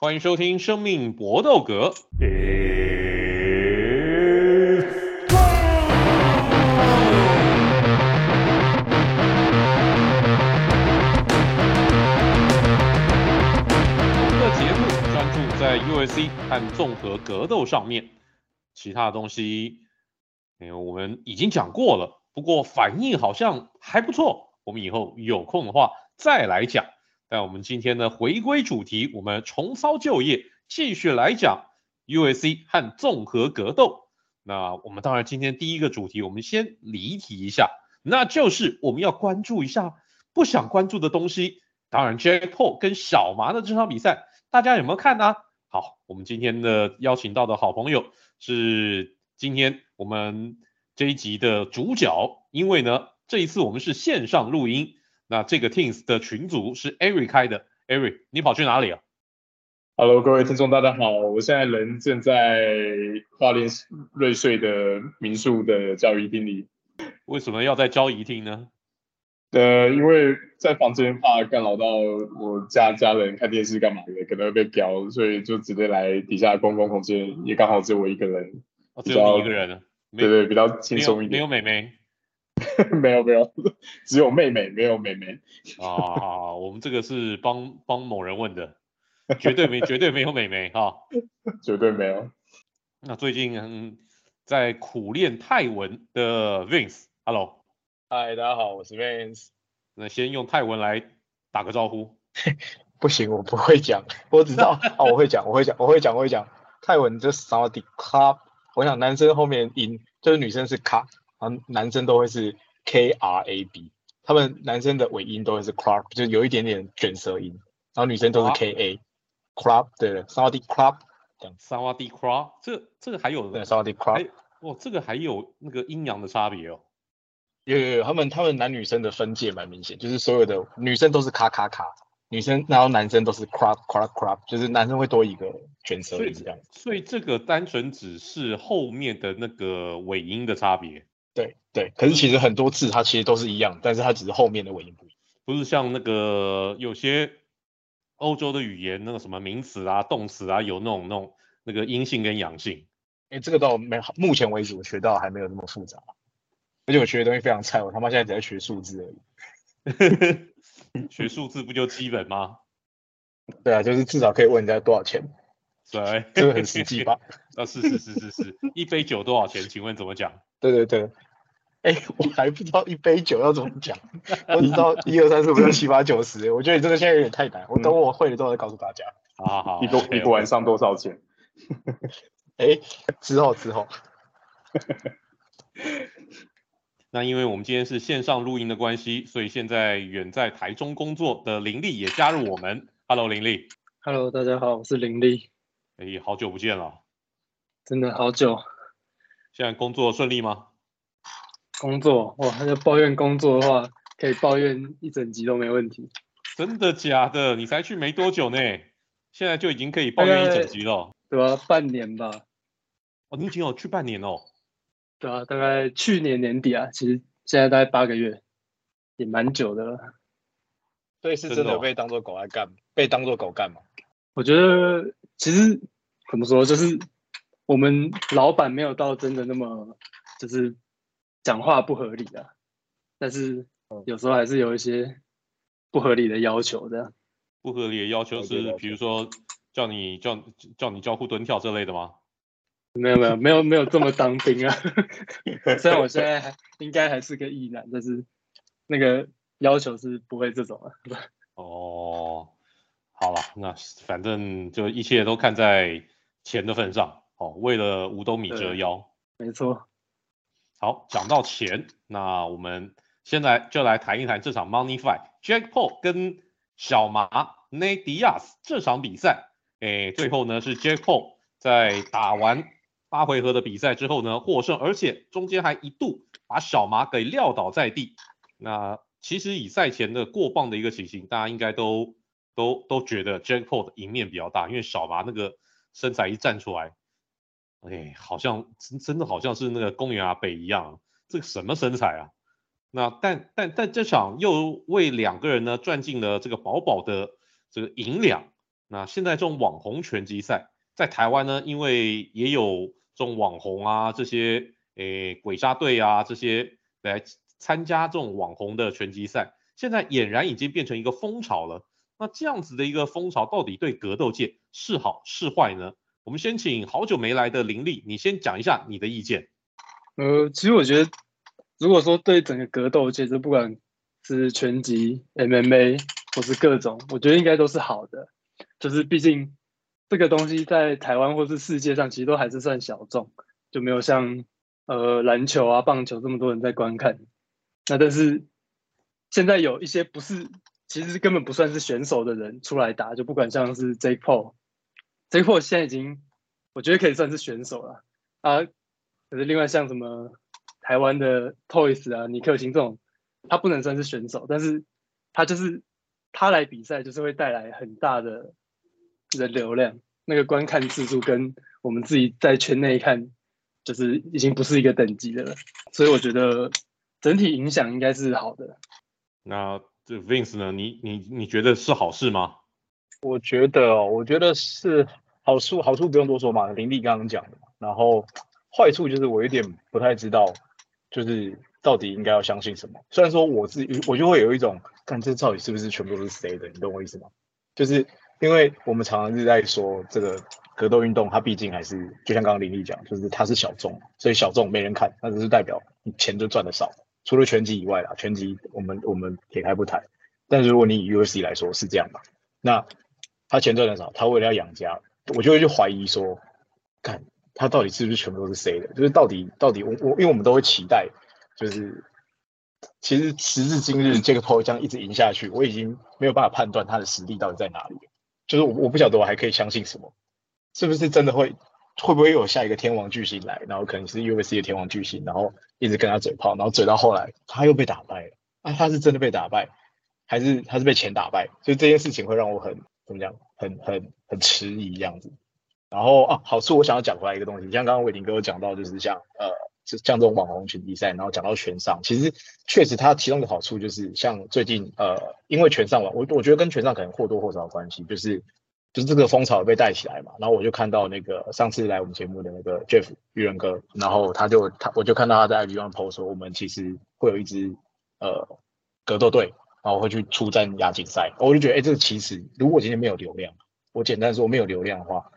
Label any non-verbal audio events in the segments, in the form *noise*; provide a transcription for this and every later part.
欢迎收听《生命搏斗格》。我们的节目专注在 UFC 和综合格斗上面，其他的东西，哎，我们已经讲过了。不过反应好像还不错，我们以后有空的话再来讲。但我们今天呢，回归主题，我们重操旧业，继续来讲 UFC 和综合格斗。那我们当然今天第一个主题，我们先离题一下，那就是我们要关注一下不想关注的东西。当然，Jack Paul 跟小麻的这场比赛，大家有没有看呢？好，我们今天的邀请到的好朋友是今天我们。这一集的主角，因为呢，这一次我们是线上录音，那这个 Teams 的群组是 Eric 开的，Eric，你跑去哪里啊？Hello，各位听众，大家好，我现在人正在花莲瑞穗的民宿的交谊厅里。为什么要在交易厅呢？呃，因为在房间怕干扰到我家家人看电视干嘛的，可能会被飙，所以就直接来底下公共空间，也刚好只有我一个人。哦，只有你一个人啊。对对，比较轻松一点。没有妹妹，没 *laughs* 有没有，*laughs* 只有妹妹，没有妹妹。啊，我们这个是帮帮某人问的，绝对没绝对没有妹妹哈，*laughs* 绝对没有。那最近嗯，在苦练泰文的 Vince，Hello，嗨，大家好，我是 Vince。那先用泰文来打个招呼。不行，我不会讲，我只知道哦，我会讲，我会讲，我会讲，我会讲泰文，就是萨瓦迪卡。我想男生后面音就是女生是卡，然后男生都会是 K R A B，他们男生的尾音都会是 club，就有一点点卷舌音，然后女生都是 K A club，对了，萨瓦迪 club，这样萨瓦迪 club，这这个还有萨瓦迪 club，哇，这个还有那个阴阳的差别哦，有有有，他们他们男女生的分界蛮明显，就是所有的女生都是卡卡卡。女生，然后男生都是 crop crop crop，就是男生会多一个卷舌音这样。所以这个单纯只是后面的那个尾音的差别。对对，可是其实很多字它其实都是一样，但是它只是后面的尾音不一样。不是像那个有些欧洲的语言，那个什么名词啊、动词啊，有那种那种那个阴性跟阳性。哎，这个倒没，目前为止我学到还没有那么复杂。而且我学的东西非常菜，我他妈现在只在学数字而已。*laughs* 学数字不就基本吗？对啊，就是至少可以问人家多少钱。对，这个很实际吧？*laughs* 啊，是是是是是，一杯酒多少钱？请问怎么讲？对对对，哎，我还不知道一杯酒要怎么讲，我知道一二三四五六七八九十，我觉得你这个现在有点太难，我等我会了之后再告诉大家。好好好，一个一个晚上多少钱？*laughs* 哎，之后之后。*laughs* 那因为我们今天是线上录音的关系，所以现在远在台中工作的林立也加入我们。Hello，林立。Hello，大家好，我是林立。哎，好久不见了。真的好久。现在工作顺利吗？工作哇，要抱怨工作的话，可以抱怨一整集都没问题。真的假的？你才去没多久呢，现在就已经可以抱怨一整集了。对啊，半年吧。哦，你已经有去半年哦。对啊，大概去年年底啊，其实现在大概八个月，也蛮久的了。所以是真的被当做狗来干，被当做狗干吗？我觉得其实怎么说，就是我们老板没有到真的那么就是讲话不合理啊，但是有时候还是有一些不合理的要求的。不合理的要求是，比如说叫你叫叫你交互蹲跳这类的吗？没有没有没有没有这么当兵啊！*laughs* 虽然我现在还应该还是个异男，但是那个要求是不会这种啊。哦，好了，那反正就一切都看在钱的份上哦。为了五斗米折腰，没错。好，讲到钱，那我们现在就来谈一谈这场 Money Fight Jack Paul 跟小麻 Nadia 这场比赛。诶，最后呢是 Jack Paul 在打完。八回合的比赛之后呢，获胜，而且中间还一度把小麻给撂倒在地。那其实以赛前的过磅的一个情形，大家应该都都都觉得 Jack Paul 的赢面比较大，因为小麻那个身材一站出来，哎，好像真真的好像是那个公园阿北一样，这个什么身材啊？那但但但这场又为两个人呢赚进了这个饱饱的这个银两。那现在这种网红拳击赛在台湾呢，因为也有这种网红啊，这些诶鬼杀队啊这些来参加这种网红的拳击赛，现在俨然已经变成一个风潮了。那这样子的一个风潮，到底对格斗界是好是坏呢？我们先请好久没来的林立，你先讲一下你的意见。呃，其实我觉得，如果说对整个格斗界，就不管是拳击、MMA 或是各种，我觉得应该都是好的。就是毕竟这个东西在台湾或是世界上，其实都还是算小众，就没有像呃篮球啊、棒球这么多人在观看。那但是现在有一些不是。其实根本不算是选手的人出来打，就不管像是 Jake Paul，Jake Paul 现在已经我觉得可以算是选手了啊。可是另外像什么台湾的 Toys 啊、尼克星这种，他不能算是选手，但是他就是他来比赛就是会带来很大的人流量，那个观看次数跟我们自己在圈内看，就是已经不是一个等级的了。所以我觉得整体影响应该是好的。那。这 Vince 呢？你你你觉得是好事吗？我觉得，我觉得是好处，好处不用多说嘛，林立刚刚讲的。然后坏处就是我有点不太知道，就是到底应该要相信什么。虽然说我自己，我就会有一种，看这到底是不是全部都是谁的？你懂我意思吗？就是因为我们常常是在说这个格斗运动，它毕竟还是就像刚刚林立讲，就是它是小众，所以小众没人看，那只是代表你钱就赚的少。除了拳击以外啦，拳击我们我们撇开不谈。但是如果你以 UFC 来说是这样嘛，那他钱赚的少，他为了要养家，我就会去怀疑说，看他到底是不是全部都是 C 的？就是到底到底我我因为我们都会期待，就是其实时至今日这个 Paul 这样一直赢下去，我已经没有办法判断他的实力到底在哪里。就是我我不晓得我还可以相信什么，是不是真的会？会不会有下一个天王巨星来，然后可能是 UFC 的天王巨星，然后一直跟他嘴炮，然后嘴到后来他又被打败了。啊，他是真的被打败，还是他是被钱打败？所以这件事情会让我很怎么讲，很很很迟疑这样子。然后啊，好处我想要讲回来一个东西，像刚刚伟霆哥有讲到，就是像呃，像这种网红群比赛，然后讲到拳上，其实确实它其中的好处就是像最近呃，因为拳上网，我我觉得跟拳上可能或多或少有关系，就是。就是这个风潮被带起来嘛，然后我就看到那个上次来我们节目的那个 Jeff 玉人哥，然后他就他我就看到他在 IG 上 post 说，我们其实会有一支呃格斗队，然后会去出战亚锦赛，我就觉得哎、欸，这个其实如果今天没有流量，我简单说没有流量的话，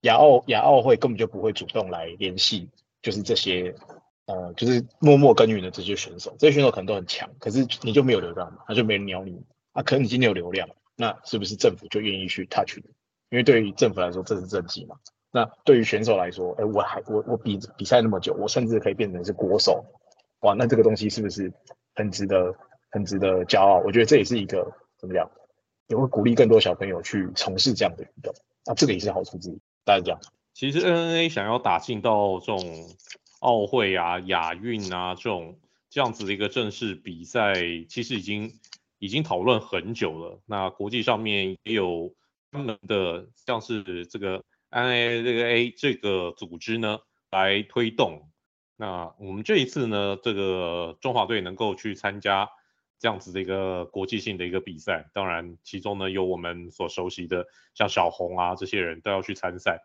亚奥亚奥会根本就不会主动来联系，就是这些呃就是默默耕耘的这些选手，这些选手可能都很强，可是你就没有流量嘛，他就没人鸟你啊，可能你今天有流量。那是不是政府就愿意去 touch 你？因为对于政府来说，这是政绩嘛。那对于选手来说，哎，我还我我比比赛那么久，我甚至可以变成是国手，哇，那这个东西是不是很值得很值得骄傲？我觉得这也是一个怎么样，也会鼓励更多小朋友去从事这样的运动。那这个也是好处之一。大家讲。其实 NNA 想要打进到这种奥会啊、亚运啊这种这样子的一个正式比赛，其实已经。已经讨论很久了，那国际上面也有专门的，像是这个 NAAA 这个组织呢来推动。那我们这一次呢，这个中华队能够去参加这样子的一个国际性的一个比赛，当然其中呢有我们所熟悉的像小红啊这些人都要去参赛，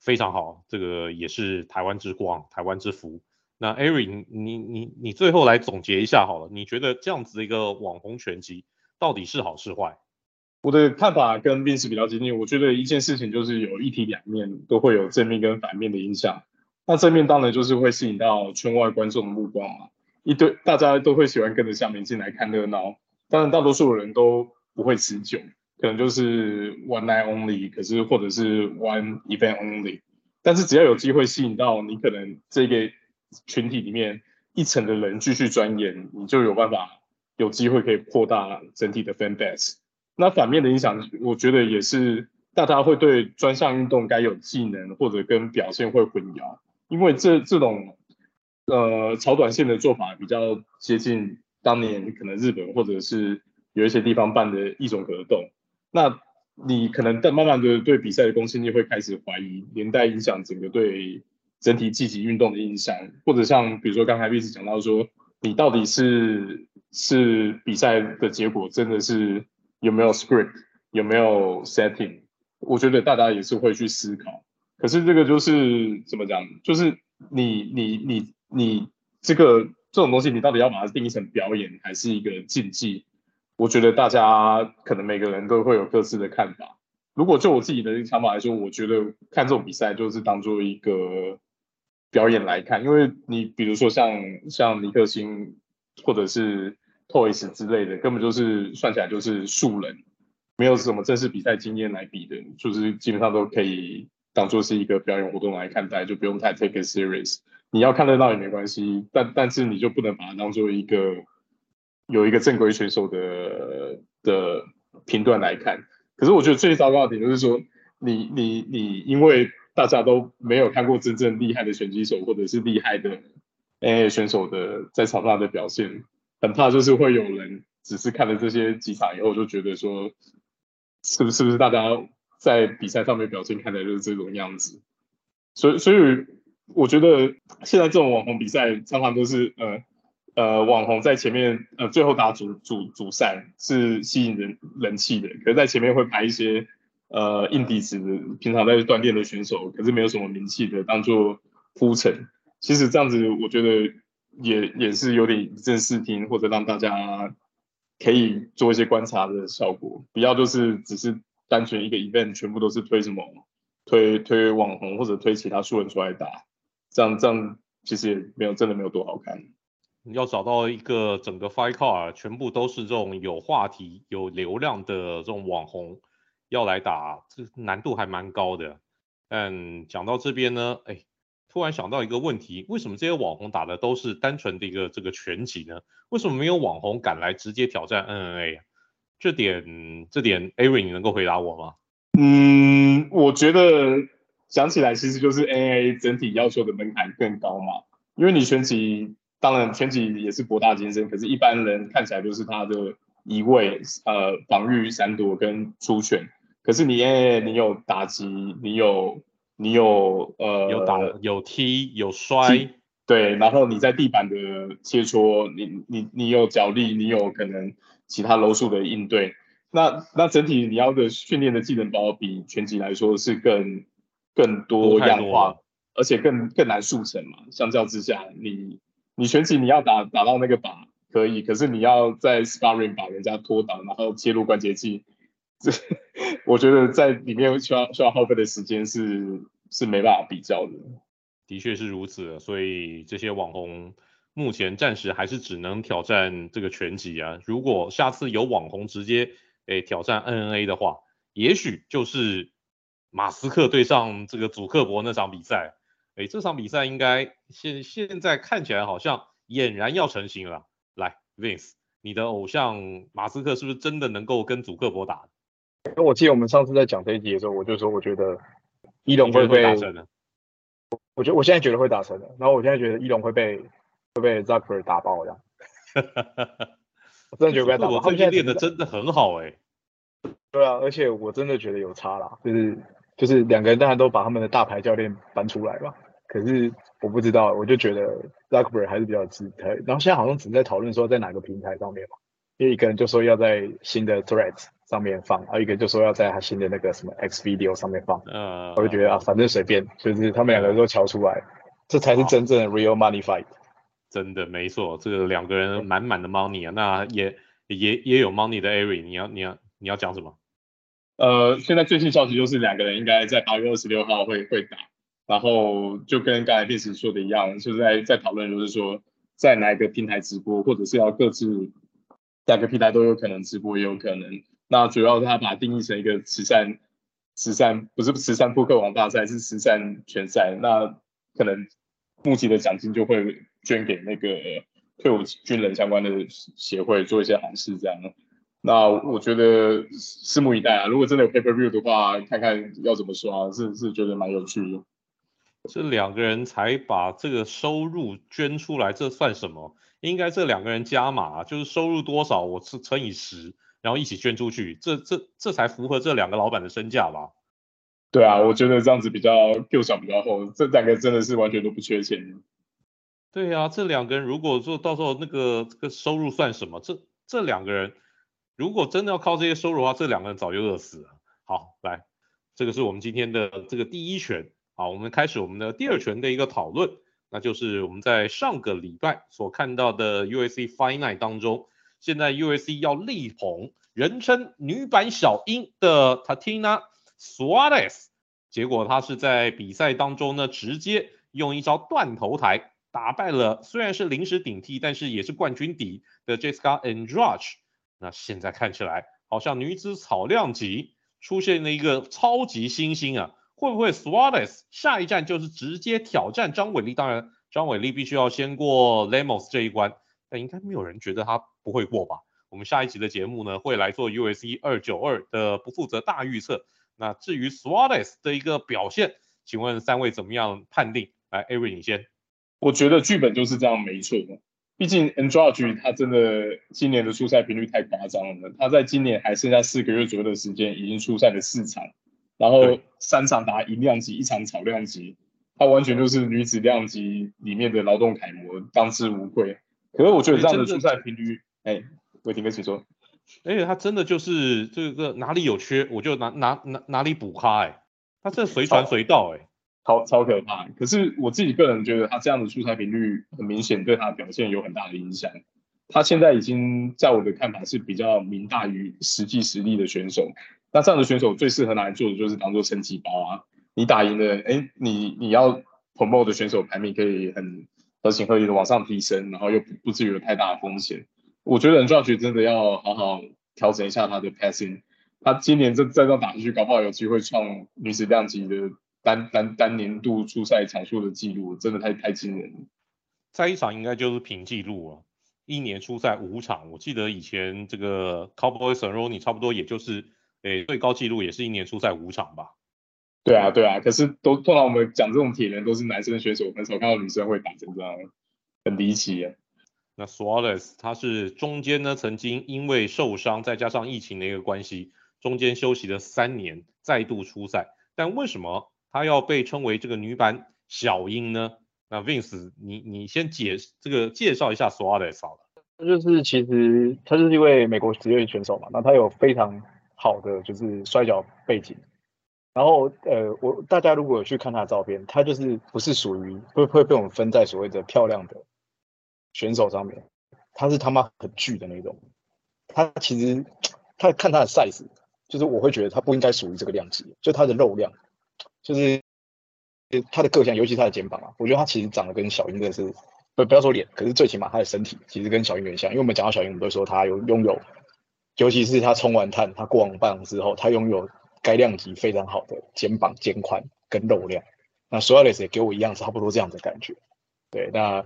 非常好，这个也是台湾之光，台湾之福。那 Ari，你你你最后来总结一下好了，你觉得这样子的一个网红拳击到底是好是坏？我的看法跟 Vince 比较接近，我觉得一件事情就是有一体两面，都会有正面跟反面的影响。那正面当然就是会吸引到圈外观众的目光嘛，一堆大家都会喜欢跟着下面进来看热闹。当然大多数人都不会持久，可能就是 one night only，可是或者是 one event only。但是只要有机会吸引到你，可能这个。群体里面一层的人继续钻研，你就有办法有机会可以扩大整体的 fan base。那反面的影响，我觉得也是大家会对专项运动该有技能或者跟表现会混淆，因为这这种呃炒短线的做法比较接近当年可能日本或者是有一些地方办的一种格斗。那你可能在慢慢的对比赛的公信力会开始怀疑，连带影响整个对。整体积极运动的印象，或者像比如说刚才 VIZ 讲到说，你到底是是比赛的结果真的是有没有 script，有没有 setting，我觉得大家也是会去思考。可是这个就是怎么讲？就是你你你你这个这种东西，你到底要把它定义成表演还是一个竞技？我觉得大家可能每个人都会有各自的看法。如果就我自己的想法来说，我觉得看这种比赛就是当做一个表演来看，因为你比如说像像尼克星或者是 Toys 之类的，根本就是算起来就是素人，没有什么正式比赛经验来比的，就是基本上都可以当做是一个表演活动来看待，就不用太 take it serious。你要看热闹也没关系，但但是你就不能把它当做一个有一个正规选手的的评断来看。可是我觉得最糟糕的点就是说，你你你，因为大家都没有看过真正厉害的拳击手或者是厉害的 AA 选手的在场上的表现，很怕就是会有人只是看了这些几场以后就觉得说，是不是是不是大家在比赛上面表现看起来就是这种样子？所以所以我觉得现在这种网红比赛常常都是呃。呃，网红在前面，呃，最后打主主主赛是吸引人人气的，可是在前面会排一些呃硬底子的，平常在锻炼的选手，可是没有什么名气的，当做铺陈。其实这样子，我觉得也也是有点以正视听，或者让大家可以做一些观察的效果，不要就是只是单纯一个 event 全部都是推什么推推网红或者推其他素人出来打，这样这样其实也没有真的没有多好看。要找到一个整个 fight card 全部都是这种有话题、有流量的这种网红要来打，这难度还蛮高的。嗯，讲到这边呢，哎，突然想到一个问题：为什么这些网红打的都是单纯的一个这个拳击呢？为什么没有网红敢来直接挑战 NNA？这点，这点，Avery 你能够回答我吗？嗯，我觉得想起来其实就是 MMA 整体要求的门槛更高嘛，因为你拳击。当然，拳击也是博大精深，可是一般人看起来就是他的移位、呃防御、闪躲跟出拳。可是你，哎，你有打击，你有你有呃有打有踢有摔，对，然后你在地板的切磋，你你你有脚力，你有可能其他柔术的应对。那那整体你要的训练的技能包比拳击来说是更更多样化，而且更更难速成嘛。相较之下，你。你拳击你要打打到那个靶可以，可是你要在 sparring 把人家拖倒，然后切入关节器，这 *laughs* 我觉得在里面需要需要耗费的时间是是没办法比较的。的确是如此，所以这些网红目前暂时还是只能挑战这个拳击啊。如果下次有网红直接诶、欸、挑战 N N A 的话，也许就是马斯克对上这个祖克伯那场比赛。哎，这场比赛应该现现在看起来好像俨然要成型了。来，Vince，你的偶像马斯克是不是真的能够跟祖克伯打？我记得我们上次在讲这一集的时候，我就说我觉得伊隆会被，我觉得我现在觉得会打成的。然后我现在觉得伊隆会被会被 Zucker 打爆这样。*laughs* 我真的觉得被打爆。我最近练的真的很好哎、欸。对啊，而且我真的觉得有差啦，就是就是两个人当然都把他们的大牌教练搬出来吧。可是我不知道，我就觉得 Zuckerberg 还是比较自在。然后现在好像只在讨论说在哪个平台上面嘛，因为一个人就说要在新的 Threads 上面放，还有一个就说要在他新的那个什么 X Video 上面放。嗯，我就觉得啊，反正随便，就是他们两个都瞧出来，这才是真正的 real money fight。真的没错，这个两个人满满的 money 啊，那也也也有 money 的 Ari，你要你要你要讲什么？呃，现在最新消息就是两个人应该在八月二十六号会会打。然后就跟刚才 Vince 说的一样，就是在在讨论，就是说在哪一个平台直播，或者是要各自两个平台都有可能直播，也有可能。那主要是他把它定义成一个慈善慈善，不是慈善扑克王大赛，是慈善拳赛。那可能募集的奖金就会捐给那个退伍军人相关的协会，做一些好事这样。那我觉得拭目以待啊！如果真的有 Pay Per View 的话，看看要怎么刷，是是觉得蛮有趣的。这两个人才把这个收入捐出来，这算什么？应该这两个人加码，就是收入多少，我是乘以十，然后一起捐出去，这这这才符合这两个老板的身价吧？对啊，我觉得这样子比较够小比较厚，这两个真的是完全都不缺钱。对啊，这两个人如果说到时候那个这个收入算什么？这这两个人如果真的要靠这些收入的话，这两个人早就饿死了。好，来。这个是我们今天的这个第一拳。好，我们开始我们的第二拳的一个讨论，那就是我们在上个礼拜所看到的 U.S.C. Night 当中，现在 U.S.C. 要力捧人称女版小英的 Tatiana Suarez，结果她是在比赛当中呢，直接用一招断头台打败了虽然是临时顶替，但是也是冠军底的 Jessica Andrade。那现在看起来，好像女子草量级出现了一个超级新星啊！会不会 Suarez 下一站就是直接挑战张伟丽？当然，张伟丽必须要先过 Lemos 这一关，但应该没有人觉得他不会过吧？我们下一集的节目呢，会来做 U.S.C. 二九二的不负责大预测。那至于 Suarez 的一个表现，请问三位怎么样判定？来，Avery 你先。我觉得剧本就是这样，没错的。毕竟 Andrade 他真的今年的出赛频率太夸张了，他在今年还剩下四个月左右的时间，已经出赛了四场，然后三场打银量级，一场草量级，他完全就是女子量级里面的劳动楷模，当之无愧。可是我觉得这样的出赛频率，哎，伟霆哥请说，而且他真的就是这个哪里有缺，我就哪哪哪哪里补咖，哎，他这随传随到，哎。超超可怕，可是我自己个人觉得他这样的出赛频率很明显对他的表现有很大的影响。他现在已经在我的看法是比较名大于实际实力的选手。那这样的选手最适合拿来做的就是当做升级包啊。你打赢了，哎，你你要 promote 的选手排名可以很合情合理的往上提升，然后又不不至于有太大的风险。我觉得 Andrade 真的要好好调整一下他的 passing。他今年这再这样打下去，搞不好有机会创女子量级的。单单单年度出赛场数的记录真的太太惊人了，在一场应该就是平记录啊，一年出赛五场，我记得以前这个 Cowboy Cerrone 差不多也就是，诶最高记录也是一年出赛五场吧。对啊对啊，可是都通常我们讲这种铁人都是男生选手，很少看到女生会打成这样，很离奇啊。那 Suarez 他是中间呢曾经因为受伤再加上疫情的一个关系，中间休息了三年，再度出赛，但为什么？她要被称为这个女版小樱呢？那 Vince，你你先解这个介绍一下 Suarez 好了。就是其实他是一位美国职业选手嘛，那他有非常好的就是摔角背景。然后呃，我大家如果有去看他的照片，他就是不是属于会会被我们分在所谓的漂亮的选手上面，他是他妈很巨的那种。他其实他看他的 size，就是我会觉得他不应该属于这个量级，就他的肉量。就是他的个性，尤其是他的肩膀啊，我觉得他其实长得跟小英真的是不不要说脸，可是最起码他的身体其实跟小英有点像。因为我们讲到小英，我们都说他有拥有，尤其是他冲完碳，他过完磅之后，他拥有该量级非常好的肩膀、肩宽跟肉量。那 Suarez 也给我一样差不多这样的感觉。对，那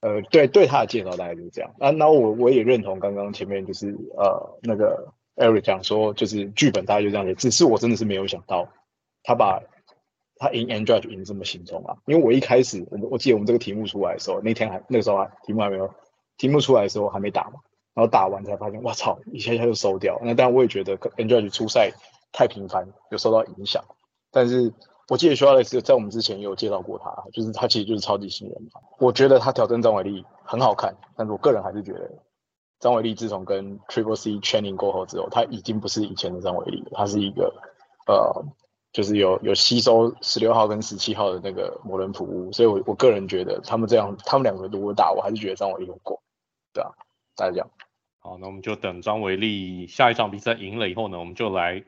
呃，对对他的介绍大概就是这样。那那我我也认同刚刚前面就是呃那个 Eric 讲说，就是剧本大概就这样子，只是我真的是没有想到他把。他赢 Andrade 赢这么轻松啊！因为我一开始，我我记得我们这个题目出来的时候，那天还那个时候还题目还没有，题目出来的时候还没打嘛，然后打完才发现，我操，一下一下就收掉。那当然我也觉得 Andrade 出赛太频繁，有受到影响。但是我记得 Suarez 在我们之前也有介绍过他，就是他其实就是超级新人嘛。我觉得他挑战张伟丽很好看，但是我个人还是觉得张伟丽自从跟 Triple C training 过后之后，他已经不是以前的张伟丽了，他是一个呃。就是有有吸收十六号跟十七号的那个魔人普乌，所以我我个人觉得他们这样，他们两个如果打，我还是觉得张伟丽有过，对啊，大家讲。好，那我们就等张伟丽下一场比赛赢了以后呢，我们就来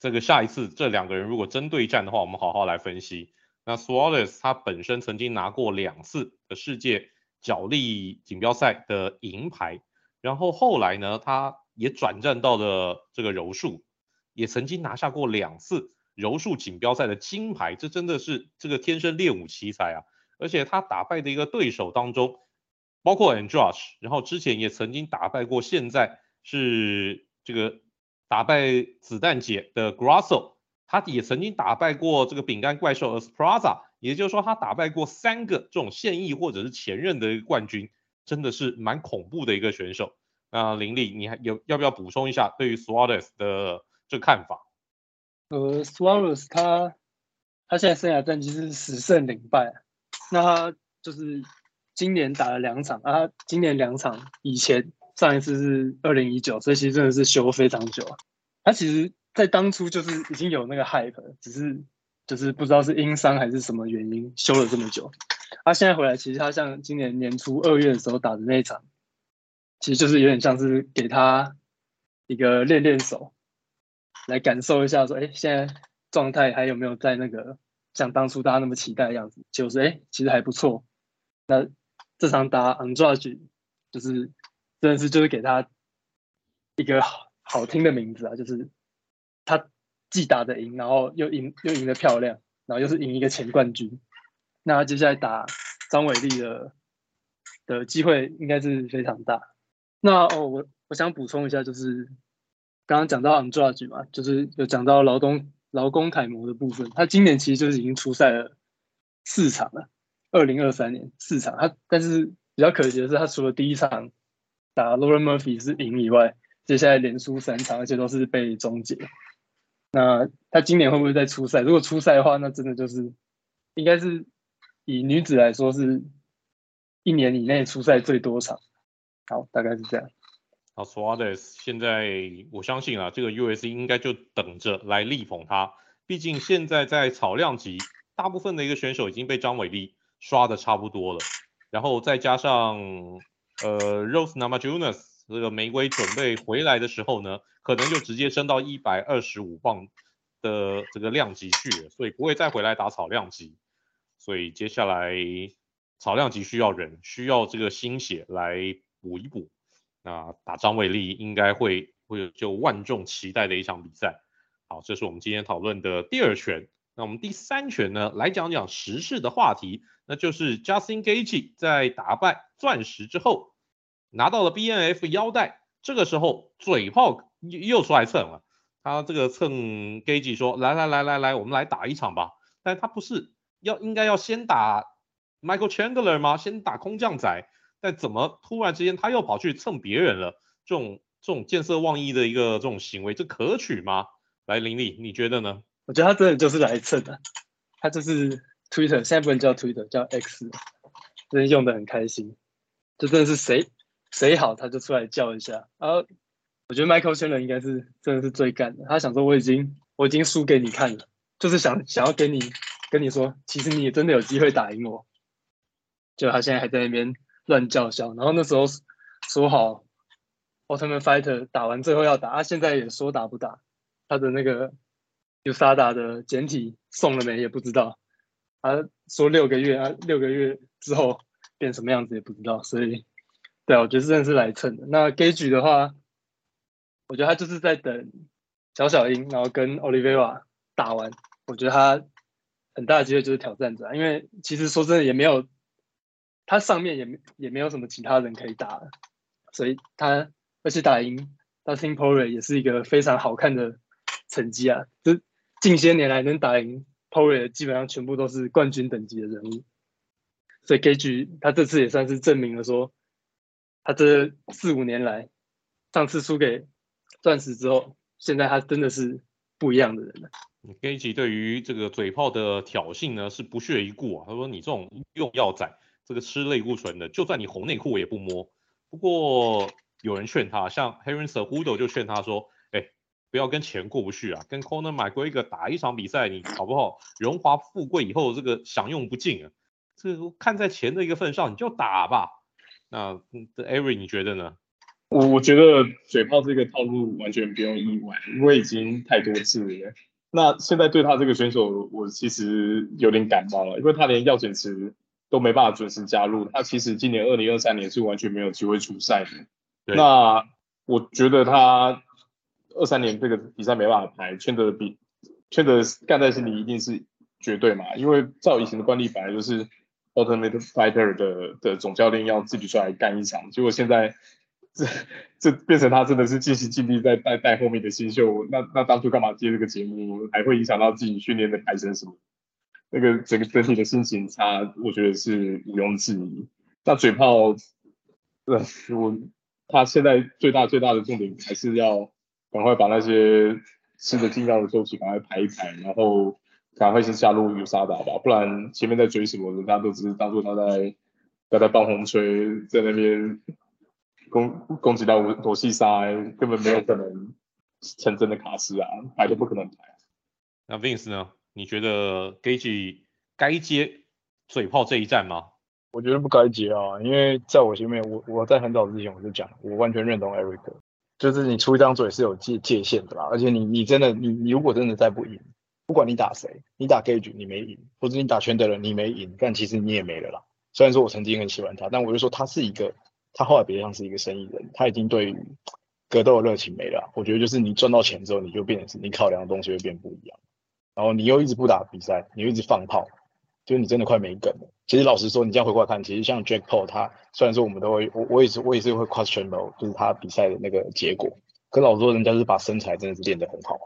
这个下一次这两个人如果真对战的话，我们好好来分析。那 Suarez 他本身曾经拿过两次的世界角力锦标赛的银牌，然后后来呢，他也转战到了这个柔术，也曾经拿下过两次。柔术锦标赛的金牌，这真的是这个天生练武奇才啊！而且他打败的一个对手当中，包括 Andrade，然后之前也曾经打败过，现在是这个打败子弹姐的 Grasso，他也曾经打败过这个饼干怪兽 Esparza，也就是说他打败过三个这种现役或者是前任的一个冠军，真的是蛮恐怖的一个选手。那林立，你还有要不要补充一下对于 Suarez 的这看法？呃，Suarez 他他现在生涯战绩是十胜零败，那他就是今年打了两场啊，他今年两场以前上一次是二零一九，所以其实真的是休非常久啊。他其实在当初就是已经有那个 hype，只是就是不知道是因伤还是什么原因休了这么久。他现在回来，其实他像今年年初二月的时候打的那一场，其实就是有点像是给他一个练练手，来感受一下说，哎，现在状态还有没有在那个像当初大家那么期待的样子？就是哎，其实还不错。那这场打 Andrade 就是真的是就是给他一个好好听的名字啊，就是他既打得赢，然后又赢又赢得漂亮，然后又是赢一个前冠军。那他接下来打张伟丽的的机会应该是非常大。那哦，我我想补充一下，就是刚刚讲到 Andrade 嘛，就是有讲到劳动劳工楷模的部分。他今年其实就是已经出赛了四场了，二零二三年四场。他但是比较可惜的是，他除了第一场打 Lauren Murphy 是赢以外，接下来连输三场，而且都是被终结。那他今年会不会再出赛？如果出赛的话，那真的就是应该是。以女子来说，是一年以内出赛最多场。好，大概是这样。，Suarez，现在我相信啊，这个 US 应该就等着来力捧他。毕竟现在在草量级，大部分的一个选手已经被张伟丽刷的差不多了。然后再加上呃，Rose Namajunas 这个玫瑰准备回来的时候呢，可能就直接升到一百二十五磅的这个量级去了，所以不会再回来打草量级。所以接下来草量级需要人，需要这个新血来补一补。那打张伟丽应该会会有就万众期待的一场比赛。好，这是我们今天讨论的第二拳。那我们第三拳呢，来讲讲时事的话题，那就是 Justin Gage 在打败钻石之后拿到了 B N F 腰带，这个时候嘴炮又又出来蹭了。他这个蹭 Gage 说：“来来来来来，我们来打一场吧。”但他不是。要应该要先打 Michael Chandler 吗？先打空降仔，但怎么突然之间他又跑去蹭别人了？这种这种见色忘义的一个这种行为，这可取吗？来，林立，你觉得呢？我觉得他真的就是来蹭的，他就是 Twitter，现在不能叫 Twitter，叫 X，真的用的很开心，就真的是谁谁好他就出来叫一下。然后我觉得 Michael Channen 应该是真的是最干的，他想说我已经我已经输给你看了，就是想想要给你。跟你说，其实你也真的有机会打赢我。就他现在还在那边乱叫嚣，然后那时候说好，Ultimate Fighter 打完最后要打，他现在也说打不打，他的那个 USADA 的简体送了没也不知道。他说六个月啊，六个月之后变什么样子也不知道，所以，对啊，我觉得真的是来蹭的。那 Gaethje 的话，我觉得他就是在等小小鹰，然后跟 Olivia 打完，我觉得他。很大的机会就是挑战者，因为其实说真的也没有，他上面也没也没有什么其他人可以打，所以他而且打赢 Dustin Poirier 也是一个非常好看的成绩啊，就近些年来能打赢 Poirier 基本上全部都是冠军等级的人物，所以 Gage 他这次也算是证明了说，他这四五年来，上次输给钻石之后，现在他真的是不一样的人了。Gage 对于这个嘴炮的挑衅呢，是不屑一顾啊。他说：“你这种用药仔，这个吃类固醇的，就算你红内裤我也不摸。”不过有人劝他，像 Henry Cejudo 就劝他说：“哎，不要跟钱过不去啊，跟 Conor McGregor 打一场比赛，你好不好？荣华富贵以后这个享用不尽啊。这个看在钱的一个份上，你就打吧。那 Avery 你觉得呢？我我觉得嘴炮这个套路完全不用意外，因为已经太多次了。那现在对他这个选手，我其实有点感冒了，因为他连药检池都没办法准时加入，他其实今年二零二三年是完全没有机会出赛的。那我觉得他二三年这个比赛没办法排，圈的比圈的干在心里一定是绝对嘛，因为照以前的惯例，本来就是 Ultimate Fighter 的的总教练要自己出来干一场，结果现在。这这变成他真的是尽心尽力在带带后面的新秀，那那当初干嘛接这个节目，还会影响到自己训练的排程什么？那个整个整体的心情差，我觉得是毋庸置疑。那嘴炮，对，我他现在最大最大的重点还是要赶快把那些吃的禁药的周期赶快排一排，然后赶快先下入 USADA 吧，不然前面在追什么的，大家都只是当做他在他在放红吹，在那边。攻攻击到我罗西沙，根本没有可能成真的卡斯啊，排都不可能排。那 Vince 呢？你觉得 Gage 该接嘴炮这一战吗？我觉得不该接啊，因为在我前面，我我在很早之前我就讲，我完全认同 Eric，就是你出一张嘴是有界界限的啦，而且你你真的你你如果真的再不赢，不管你打谁，你打 Gage 你没赢，或者你打全德人你没赢，但其实你也没了啦。虽然说我曾经很喜欢他，但我就说他是一个，他后来别像是一个生意人，他已经对于格斗的热情没了。我觉得就是你赚到钱之后，你就变你考量的东西会变不一样，然后你又一直不打比赛，你又一直放炮。就是你真的快没梗了。其实老实说，你这样回过来看，其实像 Jack Paul，他虽然说我们都会，我我也是我也是会 question 的，就是他比赛的那个结果。可老实说，人家是把身材真的是练得很好，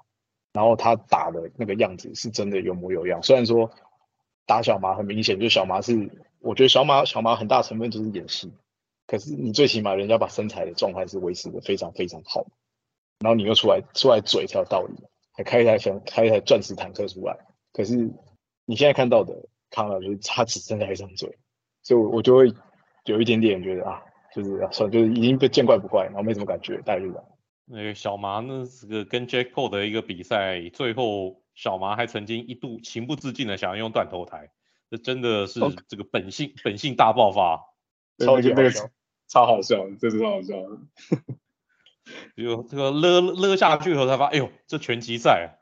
然后他打的那个样子是真的有模有样。虽然说打小麻很明显，就小麻是，我觉得小麻小麻很大成分就是演戏。可是你最起码人家把身材的状态是维持的非常非常好，然后你又出来出来嘴才有道理，还开一台想开一台钻石坦克出来。可是你现在看到的。康纳就是他只剩下一张嘴，所以我我就会有一点点觉得啊，就是算就是已经被见怪不怪，然后没什么感觉，大概就这样。那个小麻呢，这个跟 Jake Paul 的一个比赛，最后小麻还曾经一度情不自禁的想要用断头台，这真的是这个本性、Okay. 本性大爆发，超级那个超好笑，真是超好笑。就这个勒勒下去以后才发，哎呦，这拳击赛，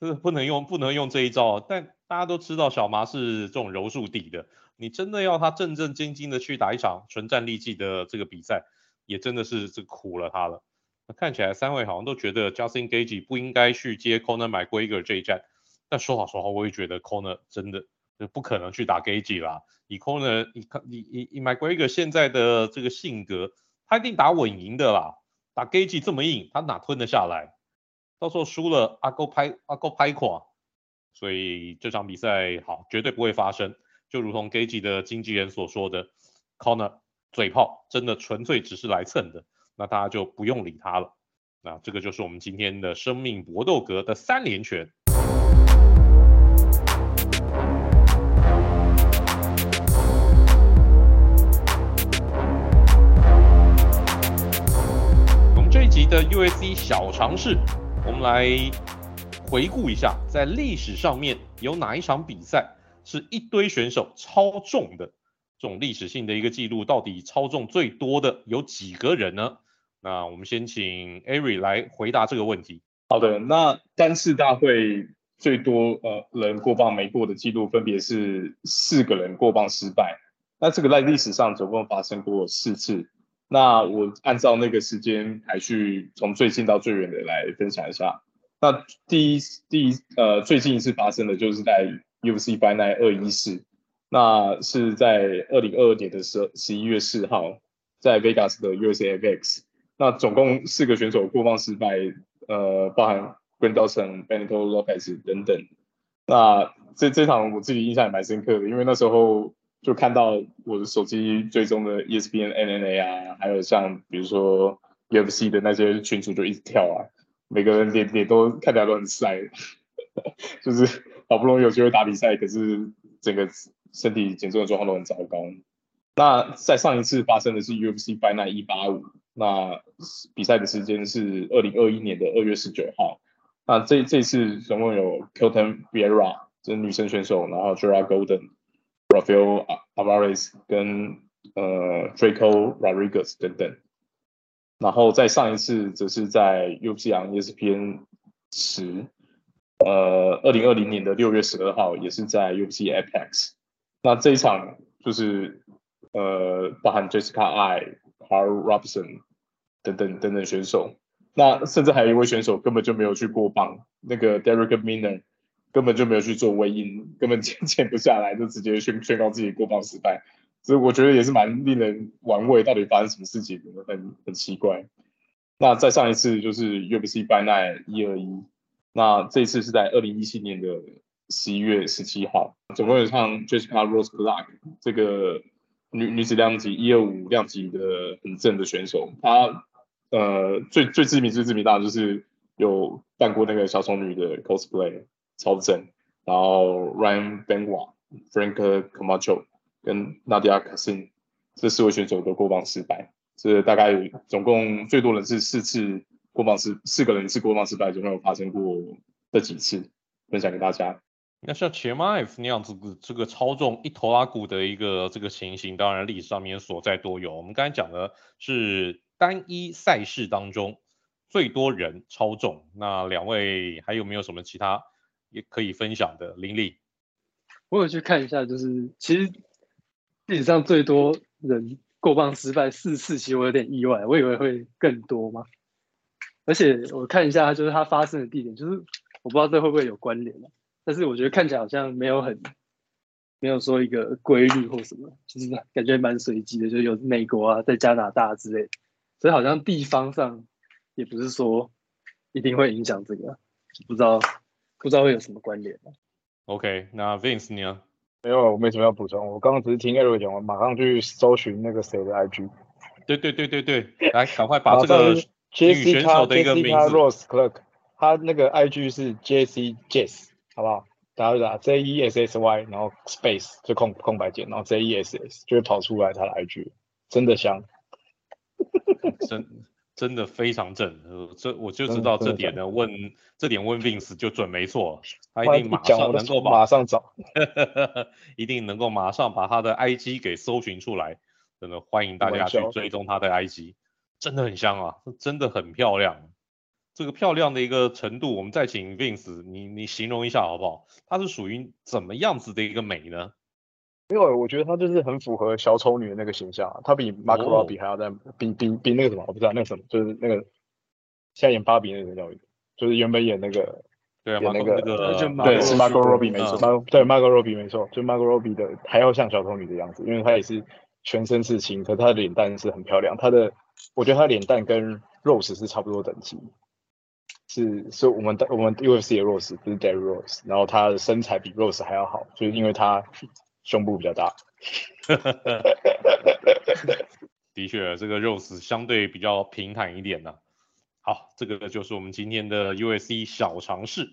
这个不能用不能用这一招，但。大家都知道小麻是这种柔术底的，你真的要他正正经经的去打一场纯战力技的这个比赛，也真的是这苦了他了。那看起来三位好像都觉得 Justin Gage 不应该去接 Conor McGregor 这一战，但说好说好，我也觉得 Conor 真的就不可能去打 Gage 啦。以 Conor 以以以以 McGregor 现在的这个性格，他一定打稳赢的啦。打 Gage 这么硬，他哪吞得下来？到时候输了，阿哥拍阿哥拍垮。所以这场比赛好，绝对不会发生。就如同 Gage 的经纪人所说的，Corner 嘴炮真的纯粹只是来蹭的，那大家就不用理他了。那这个就是我们今天的生命搏斗格的三连拳。的 UFC 小尝试，我们来。回顾一下，在历史上面有哪一场比赛是一堆选手超重的？这种历史性的一个记录，到底超重最多的有几个人呢？那我们先请 Ari 来回答这个问题。好的，那单次大会最多呃人过磅没过的记录，分别是四个人过磅失败。那这个在历史上总共发生过四次。那我按照那个时间排序，从最近到最远的来分享一下。那第一第一呃最近一次发生的就是在 UFC Fight Night 214，那是在二零二二年的十十一月四号，在 Vegas 的 USAFX，那总共四个选手过磅失败，呃，包含 Grant Dawson、Benito Lopez 等等。那这这场我自己印象也蛮深刻的，因为那时候就看到我的手机追踪的 ESPN NNA 啊，还有像比如说 UFC 的那些群组就一直跳啊。每个人脸脸都看起来都很帅，*laughs* 就是好不容易有机会打比赛，可是整个身体减重的状况都很糟糕。那在上一次发生的是 UFC Fight Night 185，那比赛的时间是二零二一年的二月十九号。那这这次总共有 Ketlen Viera 这女生选手，然后 Gerald Golden、Rafael Avarez 跟呃 Drako Rodriguez 等等。然后再上一次则是在 UFC on ESPN 十呃，二零二零年的六月十二号，也是在 UFC Apex。那这一场就是呃，包含 Jessica I、Carl Robson 等等等等选手。那甚至还有一位选手根本就没有去过磅，那个 Derek Miner，根本就没有去做微音 *laughs* 根本减减不下来，就直接宣宣告自己过磅失败。所以我觉得也是蛮令人玩味，到底发生什么事情，很很奇怪。那再上一次就是 UFC f i n a l 一二一，那这次是在二零一七年的十一月十七号，总共有唱 Jessica Rose Clark 这个女女子量级一二五量级的很正的选手，她呃最最知名最知名大的就是有扮过那个小丑女的 cosplay 超正，然后 Ryan Benoit、Frank Camacho。跟 Nadia Kassem 这四位选手都过磅失败，这大概总共最多人是四次过磅失四个人一次过磅失败，就没有发生过这几次，分享给大家。那像 Chimaev 那样子的这个超重一头拉骨的一个这个情形，当然历史上面所在多有。我们刚才讲的是单一赛事当中最多人超重，那两位还有没有什么其他也可以分享的？林立，我有去看一下，就是其实历史上最多人过磅失败四次，其实我有点意外，我以为会更多嘛。而且我看一下，就是它发生的地点，就是我不知道这会不会有关联。但是我觉得看起来好像没有很，没有说一个规律或什么，就是感觉蛮随机的，就有美国啊，在加拿大之类，所以好像地方上也不是说一定会影响这个，不知道不知道会有什么关联。OK，那 Vince 你呢？没有，我没什么要补充。我刚刚只是听 Eric 讲，我马上去搜寻那个谁的 IG。对对对对对，来赶快把这个女选手的一个名字。Jessica Rose Clark，他那个 IG 是 Jessie Jess。好不好？大家打 J E S S Y，然后 space 就空空白键，然后 J E S S 就会跑出来他的 IG，真的香，真真的非常正。呃，这我就知道这点呢，问这点问 Vince 就准没错，他一定马上能够马上找，*laughs* 一定能够马上把他的 IG 给搜寻出来。真的欢迎大家去追踪他的 IG，真的很香啊，真的很漂亮。这个漂亮的一个程度，我们再请 Vince，你你形容一下好不好？它是属于怎么样子的一个美呢？因为我觉得她就是很符合小丑女的那个形象，她比 Margot Robbie 还要在、哦、比比比那个什么，我不知道那个什么，就是那个现在演芭比那个叫，就是原本演那个对演那个那个对是 Margot Robbie 没错，对 Margot Robbie 没错，就 Margot Robbie 的还要像小丑女的样子，因为她也是全身是青，可她的脸蛋是很漂亮，她的我觉得她脸蛋跟 Rose 是差不多等级。是，是我们的我们 UFC 的 Rose 不是 Derrick Rose，然后她的身材比 Rose 还要好，就是因为他胸部比较大。*laughs* 的确，这个 Rose 相对比较平坦一点呢、好，这个就是我们今天的 USC 小尝试。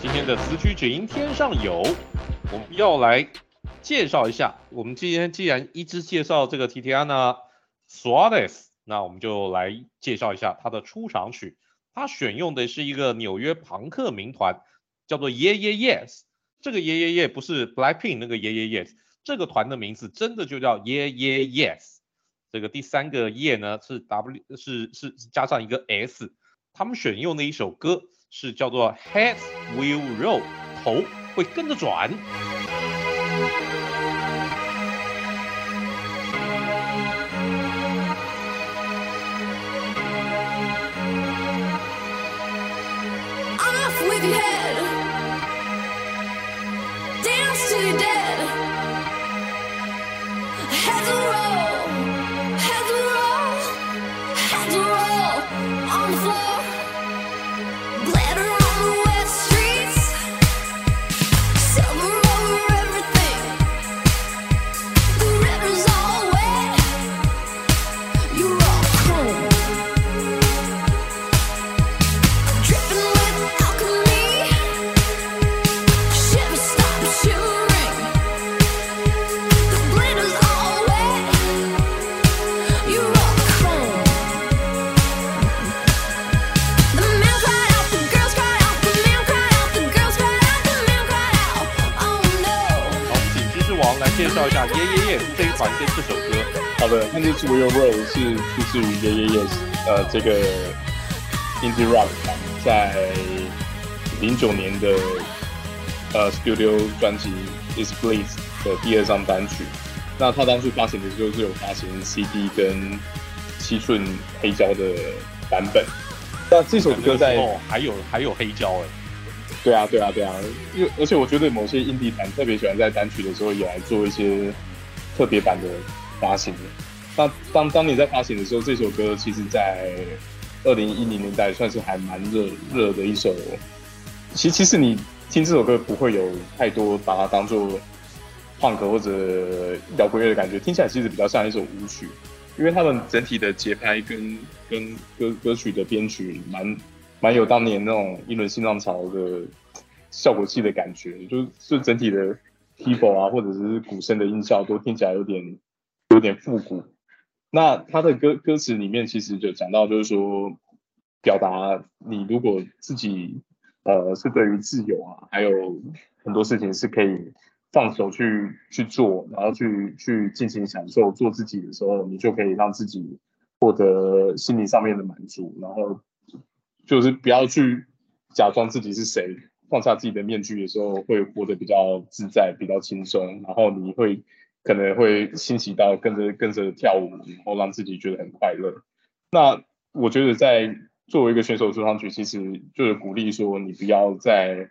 今天的此曲只应天上有，我们要来。介绍一下，我们今天既然一直介绍这个 Tatiana Suarez，那我们就来介绍一下她的出场曲。她选用的是一个纽约朋克民团，叫做 Yeah Yeah Yes。这个 Yeah Yeah Yeah 不是 Blackpink 那个 Yeah Yeah Yes，这个团的名字真的就叫 Yeah Yeah Yes。这个第三个 Yeah 呢是 W 是是加上一个 S。他们选用的一首歌是叫做 Heads Will Roll，头会跟着转。是 Will Roll 是出自于 Yeah Yeah Yes，呃，这个 Indie Rock 在零九年的呃 Studio 专辑 Is Bliss 的第二张单曲。那他当初发行的时候是有发行 CD 跟七寸黑胶的版本。那这首歌在哦，还有还有黑胶哎。对啊对啊对啊，因为而且我觉得某些印地坛特别喜欢在单曲的时候也来做一些特别版的发行。那当当你在发行的时候，这首歌其实，在二零一零年代算是还蛮热热的一首。其实其实你听这首歌不会有太多把它当做 punk 或者摇滚乐的感觉，听起来其实比较像一首舞曲，因为他们整体的节拍跟跟歌歌曲的编曲蛮蛮有当年那种一轮新浪潮的效果器的感觉，就是就整体的 keyboard 啊，或者是鼓声的音效都听起来有点有点复古。那他的歌歌词里面其实就讲到，就是说表达你如果自己呃是对于自由啊，还有很多事情是可以放手去去做，然后去去尽情享受做自己的时候，你就可以让自己获得心理上面的满足，然后就是不要去假装自己是谁，放下自己的面具的时候，会活得比较自在，比较轻松，然后你会。可能会欣喜到跟着跟着跳舞，然后让自己觉得很快乐。那我觉得在作为一个选手出上去，其实就是鼓励说，你不要再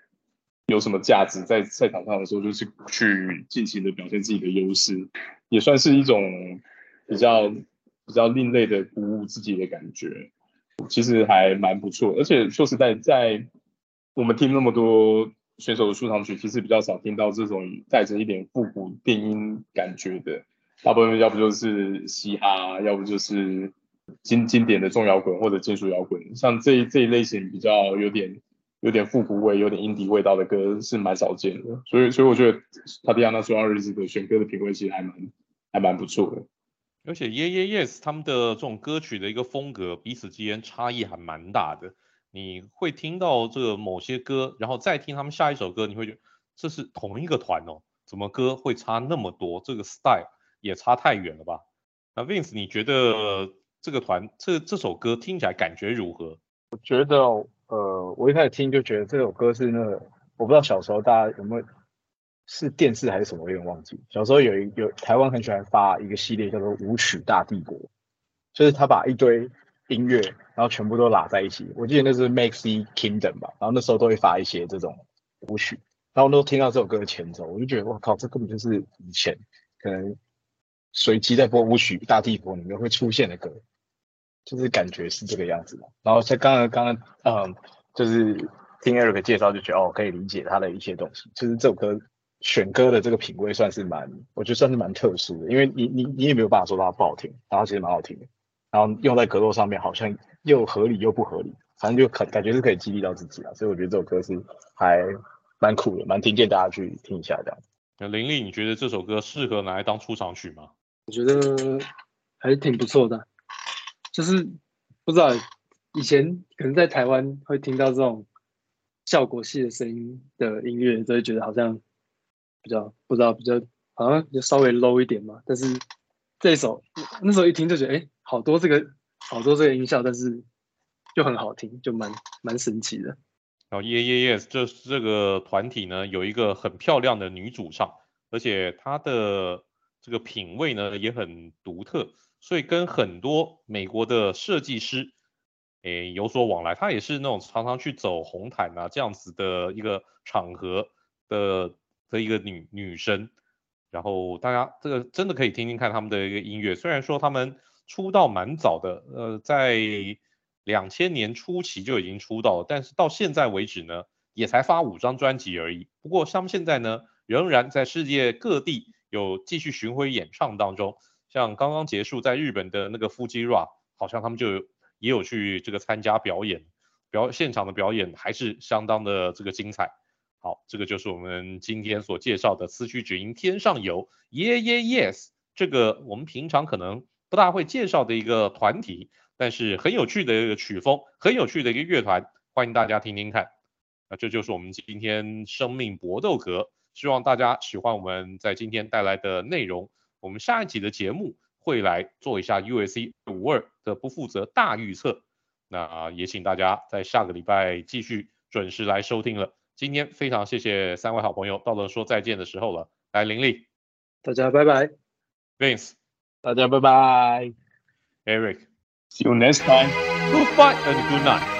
有什么价值，在赛场上的时候，就是去尽情的表现自己的优势，也算是一种比较比较另类的鼓舞自己的感觉。其实还蛮不错，而且说实在，在我们听那么多。选手的出场曲其实比较少听到这种带着一点复古电音感觉的，大部分要不就是嘻哈，要不就是经经典的重摇滚或者金属摇滚，像这这一类型比较有点有点复古味、有点 indie 味道的歌是蛮少见的，所以所以我觉得塔蒂亚娜·苏亚雷斯的选歌的品味其实还蛮还蛮不错的，而且 Yeah Yeah Yes 他们的这种歌曲的一个风格彼此之间差异还蛮大的。你会听到这个某些歌，然后再听他们下一首歌，你会觉得这是同一个团哦，怎么歌会差那么多？这个 style 也差太远了吧？那 Vince，你觉得这个团这这首歌听起来感觉如何？我觉得，呃，我一开始听就觉得这首歌是那个，我不知道小时候大家有没有是电视还是什么，我有点忘记。小时候有一有台湾很喜欢发一个系列叫做《舞曲大帝国》，就是他把一堆。音乐，然后全部都拉在一起。我记得那是 Maxi Kingdom 吧，然后那时候都会发一些这种舞曲，然后都听到这首歌的前奏，我就觉得我靠，这根本就是以前可能随机在播舞曲大帝国里面会出现的歌，就是感觉是这个样子。然后在刚刚刚刚，嗯，就是听 Eric 介绍就觉得哦，可以理解他的一些东西。就是这首歌选歌的这个品味算是蛮，我觉得算是蛮特殊的，因为你你你也没有办法说它不好听，然后其实蛮好听的。然后用在格斗上面，好像又合理又不合理，反正就可感觉是可以激励到自己啊，所以我觉得这首歌是还蛮酷的，蛮推荐大家去听一下这样。那林立，你觉得这首歌适合拿来当出场曲吗？我觉得还挺不错的，就是不知道以前可能在台湾会听到这种效果系的声音的音乐，就会觉得好像比较不知道比较好像就稍微 low 一点嘛，但是这一首那时候一听就觉得哎。诶好多这个好多这个音效，但是就很好听，就蛮蛮神奇的。然后 Yeah Yeah Yes 这这个团体呢，有一个很漂亮的女主唱，而且她的这个品味呢也很独特，所以跟很多美国的设计师诶有所往来。她也是那种常常去走红毯啊这样子的一个场合的的一个女女生。然后大家这个真的可以听听看他们的一个音乐，虽然说他们。出道蛮早的，呃，在两千年初期就已经出道了，但是到现在为止呢，也才发五张专辑而已。不过他们现在呢，仍然在世界各地有继续巡回演唱当中。像刚刚结束在日本的那个 Fuji Rock，好像他们就有也有去这个参加表演，表现场的表演还是相当的这个精彩。好，这个就是我们今天所介绍的此曲只应天上有，Yeah Yeah Yes，这个我们平常可能。不大会介绍的一个团体，但是很有趣的一个曲风，很有趣的一个乐团，欢迎大家听听看。那这就是我们今天生命搏斗格，希望大家喜欢我们在今天带来的内容。我们下一集的节目会来做一下 U S C 五二的不负责大预测，那也请大家在下个礼拜继续准时来收听了。今天非常谢谢三位好朋友，到了说再见的时候了。来，林立，大家拜拜，Vince。大家拜拜，Eric，See you next time. Goodbye and good night.